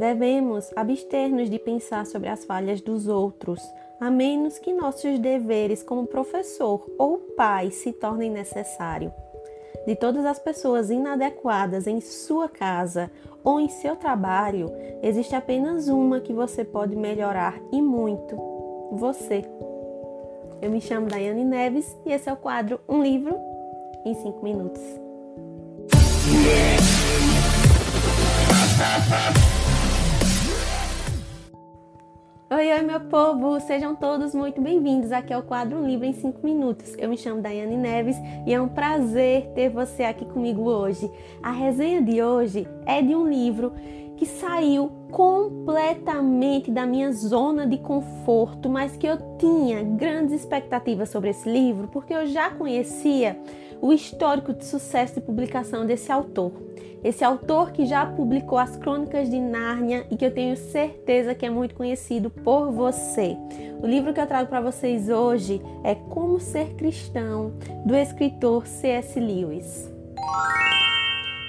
Devemos abster-nos de pensar sobre as falhas dos outros, a menos que nossos deveres como professor ou pai se tornem necessários. De todas as pessoas inadequadas em sua casa ou em seu trabalho, existe apenas uma que você pode melhorar e muito: você. Eu me chamo Daiane Neves e esse é o quadro Um Livro em 5 Minutos. Oi, oi, meu povo! Sejam todos muito bem-vindos aqui ao quadro Um Livro em 5 Minutos. Eu me chamo Daiane Neves e é um prazer ter você aqui comigo hoje. A resenha de hoje é de um livro que saiu completamente da minha zona de conforto, mas que eu tinha grandes expectativas sobre esse livro, porque eu já conhecia o histórico de sucesso de publicação desse autor. Esse autor que já publicou as Crônicas de Nárnia e que eu tenho certeza que é muito conhecido por você. O livro que eu trago para vocês hoje é Como Ser Cristão, do escritor C.S. Lewis.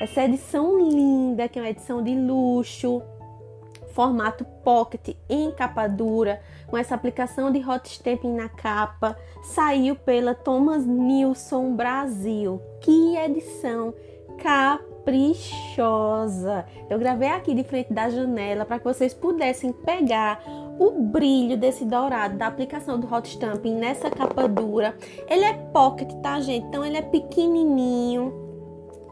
Essa edição linda, que é uma edição de luxo, formato pocket em capa dura, com essa aplicação de hot stamping na capa, saiu pela Thomas Nilsson Brasil. Que edição caprichosa! Eu gravei aqui de frente da janela para que vocês pudessem pegar o brilho desse dourado da aplicação do hot stamping nessa capa dura. Ele é pocket, tá, gente? Então ele é pequenininho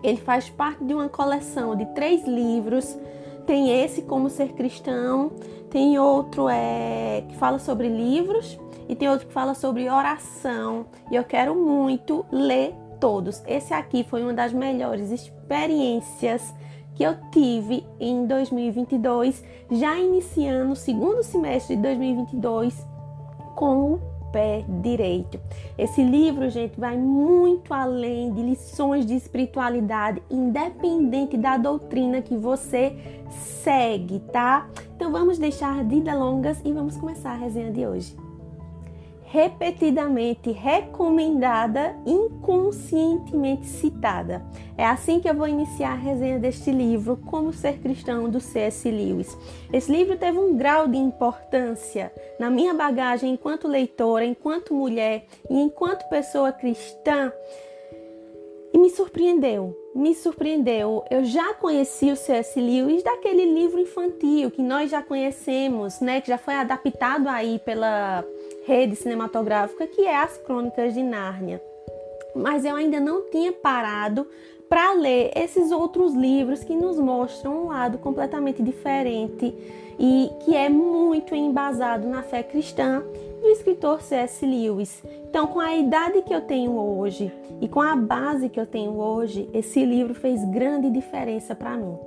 ele faz parte de uma coleção de três livros. Tem esse Como Ser Cristão, tem outro é, que fala sobre livros e tem outro que fala sobre oração. E eu quero muito ler todos. Esse aqui foi uma das melhores experiências que eu tive em 2022, já iniciando o segundo semestre de 2022 com o pé direito. Esse livro, gente, vai muito além de lições de espiritualidade, independente da doutrina que você segue, tá? Então vamos deixar de delongas e vamos começar a resenha de hoje repetidamente recomendada, inconscientemente citada. É assim que eu vou iniciar a resenha deste livro, Como Ser Cristão, do C.S. Lewis. Esse livro teve um grau de importância na minha bagagem enquanto leitora, enquanto mulher e enquanto pessoa cristã. E me surpreendeu, me surpreendeu. Eu já conheci o C.S. Lewis daquele livro infantil que nós já conhecemos, né, que já foi adaptado aí pela rede cinematográfica que é As Crônicas de Nárnia. Mas eu ainda não tinha parado para ler esses outros livros que nos mostram um lado completamente diferente e que é muito embasado na fé cristã do escritor C.S. Lewis. Então, com a idade que eu tenho hoje e com a base que eu tenho hoje, esse livro fez grande diferença para mim.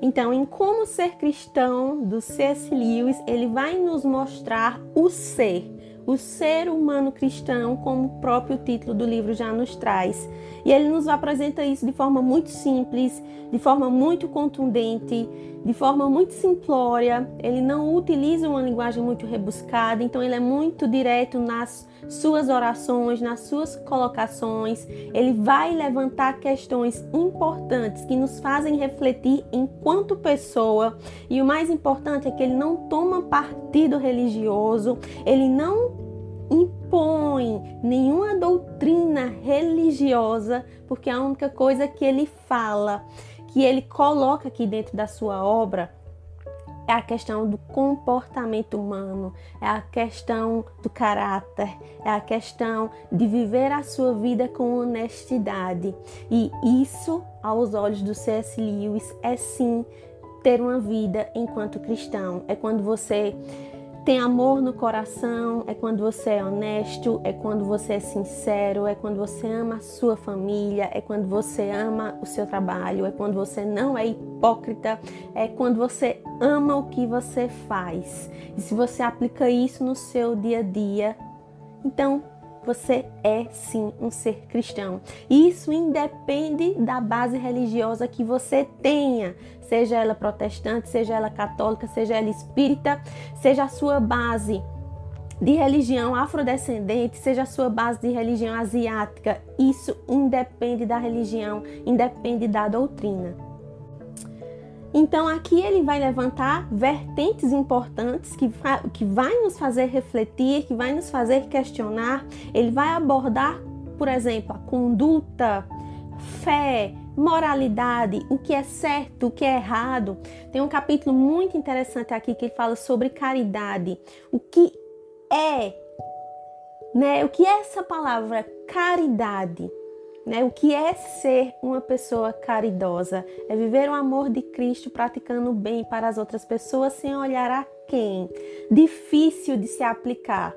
Então, em Como Ser Cristão, do C.S. Lewis, ele vai nos mostrar o ser, o ser humano cristão, como o próprio título do livro já nos traz. E ele nos apresenta isso de forma muito simples, de forma muito contundente, de forma muito simplória. Ele não utiliza uma linguagem muito rebuscada, então ele é muito direto nas suas orações, nas suas colocações. Ele vai levantar questões importantes que nos fazem refletir enquanto pessoa. E o mais importante é que ele não toma partido religioso, ele não impõe nenhuma doutrina religiosa, porque a única coisa que ele fala, que ele coloca aqui dentro da sua obra, é a questão do comportamento humano, é a questão do caráter, é a questão de viver a sua vida com honestidade. E isso, aos olhos do C.S. Lewis, é sim ter uma vida enquanto cristão. É quando você tem amor no coração, é quando você é honesto, é quando você é sincero, é quando você ama a sua família, é quando você ama o seu trabalho, é quando você não é hipócrita, é quando você ama o que você faz. E se você aplica isso no seu dia a dia, então você é sim um ser cristão. Isso independe da base religiosa que você tenha, seja ela protestante, seja ela católica, seja ela espírita, seja a sua base de religião afrodescendente, seja a sua base de religião asiática, isso independe da religião, independe da doutrina. Então aqui ele vai levantar vertentes importantes que, que vai nos fazer refletir, que vai nos fazer questionar. Ele vai abordar, por exemplo, a conduta, fé, moralidade, o que é certo, o que é errado. Tem um capítulo muito interessante aqui que ele fala sobre caridade. O que é, né? O que é essa palavra caridade? Né? O que é ser uma pessoa caridosa? É viver o amor de Cristo praticando o bem para as outras pessoas sem olhar a quem. Difícil de se aplicar,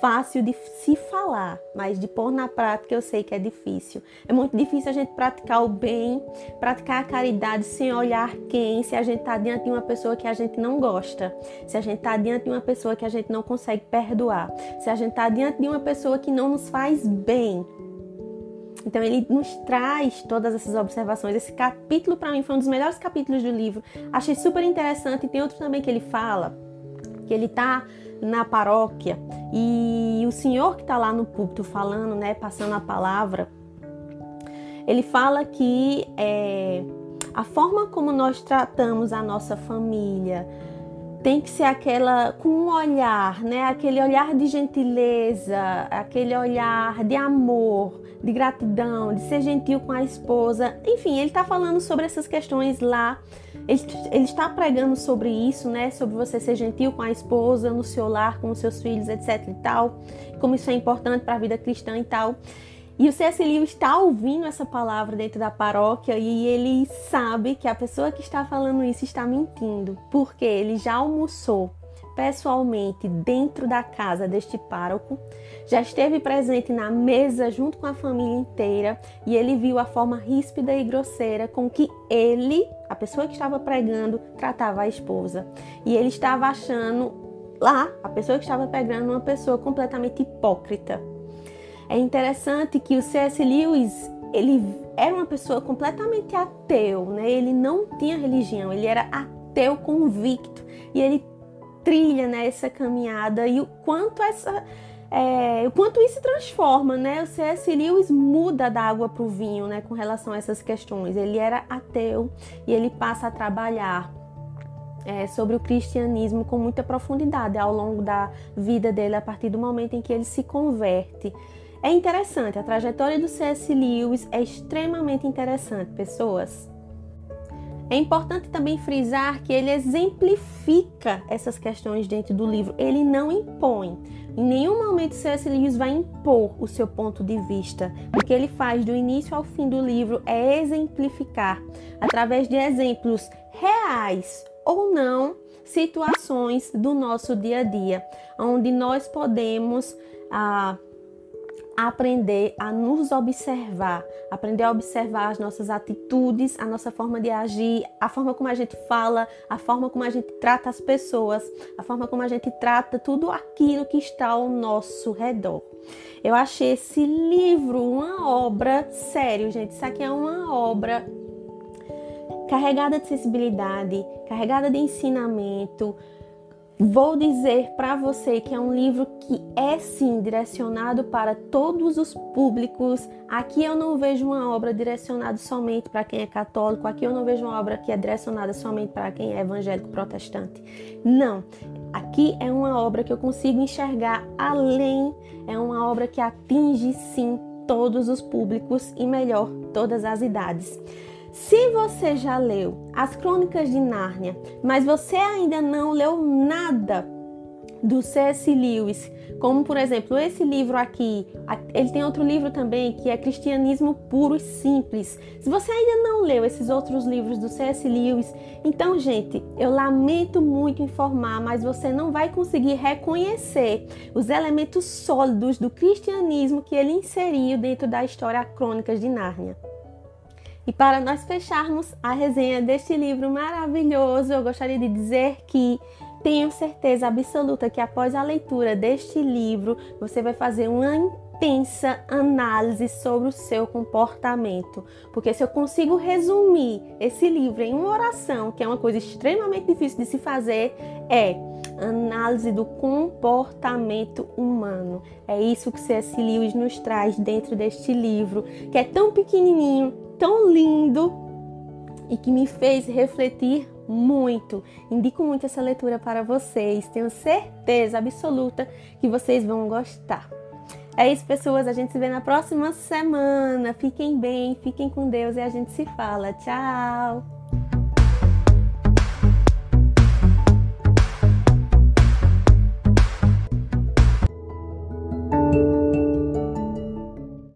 fácil de se falar, mas de pôr na prática eu sei que é difícil. É muito difícil a gente praticar o bem, praticar a caridade sem olhar quem, se a gente está diante de uma pessoa que a gente não gosta, se a gente está diante de uma pessoa que a gente não consegue perdoar, se a gente está diante de uma pessoa que não nos faz bem. Então ele nos traz todas essas observações. Esse capítulo para mim foi um dos melhores capítulos do livro. Achei super interessante. Tem outro também que ele fala que ele está na paróquia e o senhor que está lá no púlpito falando, né, passando a palavra, ele fala que é, a forma como nós tratamos a nossa família, tem que ser aquela com um olhar, né? Aquele olhar de gentileza, aquele olhar de amor, de gratidão, de ser gentil com a esposa. Enfim, ele está falando sobre essas questões lá. Ele, ele, está pregando sobre isso, né? Sobre você ser gentil com a esposa, no seu lar, com os seus filhos, etc e tal. Como isso é importante para a vida cristã e tal. E o C.S. Lewis está ouvindo essa palavra dentro da paróquia e ele sabe que a pessoa que está falando isso está mentindo, porque ele já almoçou pessoalmente dentro da casa deste pároco, já esteve presente na mesa junto com a família inteira e ele viu a forma ríspida e grosseira com que ele, a pessoa que estava pregando, tratava a esposa. E ele estava achando lá, a pessoa que estava pregando, uma pessoa completamente hipócrita. É interessante que o C.S. Lewis ele era uma pessoa completamente ateu, né? Ele não tinha religião, ele era ateu convicto e ele trilha né, essa caminhada e o quanto essa é, o quanto isso transforma, né? O C.S. Lewis muda da água para o vinho, né? Com relação a essas questões. Ele era ateu e ele passa a trabalhar é, sobre o cristianismo com muita profundidade ao longo da vida dele, a partir do momento em que ele se converte. É interessante, a trajetória do C.S. Lewis é extremamente interessante, pessoas. É importante também frisar que ele exemplifica essas questões dentro do livro, ele não impõe. Em nenhum momento C.S. Lewis vai impor o seu ponto de vista. O que ele faz do início ao fim do livro é exemplificar, através de exemplos reais ou não, situações do nosso dia a dia, onde nós podemos. Ah, aprender a nos observar, aprender a observar as nossas atitudes, a nossa forma de agir, a forma como a gente fala, a forma como a gente trata as pessoas, a forma como a gente trata tudo aquilo que está ao nosso redor. Eu achei esse livro uma obra, sério, gente, isso aqui é uma obra carregada de sensibilidade, carregada de ensinamento, Vou dizer para você que é um livro que é sim direcionado para todos os públicos. Aqui eu não vejo uma obra direcionada somente para quem é católico, aqui eu não vejo uma obra que é direcionada somente para quem é evangélico protestante. Não. Aqui é uma obra que eu consigo enxergar além, é uma obra que atinge sim todos os públicos e melhor, todas as idades. Se você já leu As Crônicas de Nárnia, mas você ainda não leu nada do C.S. Lewis, como por exemplo esse livro aqui, ele tem outro livro também que é Cristianismo Puro e Simples. Se você ainda não leu esses outros livros do C.S. Lewis, então, gente, eu lamento muito informar, mas você não vai conseguir reconhecer os elementos sólidos do cristianismo que ele inseriu dentro da história Crônicas de Nárnia. E para nós fecharmos a resenha deste livro maravilhoso, eu gostaria de dizer que tenho certeza absoluta que após a leitura deste livro, você vai fazer uma intensa análise sobre o seu comportamento. Porque se eu consigo resumir esse livro em uma oração, que é uma coisa extremamente difícil de se fazer, é análise do comportamento humano. É isso que C.S. Lewis nos traz dentro deste livro, que é tão pequenininho, tão lindo e que me fez refletir muito. Indico muito essa leitura para vocês. Tenho certeza absoluta que vocês vão gostar. É isso, pessoas. A gente se vê na próxima semana. Fiquem bem, fiquem com Deus e a gente se fala. Tchau!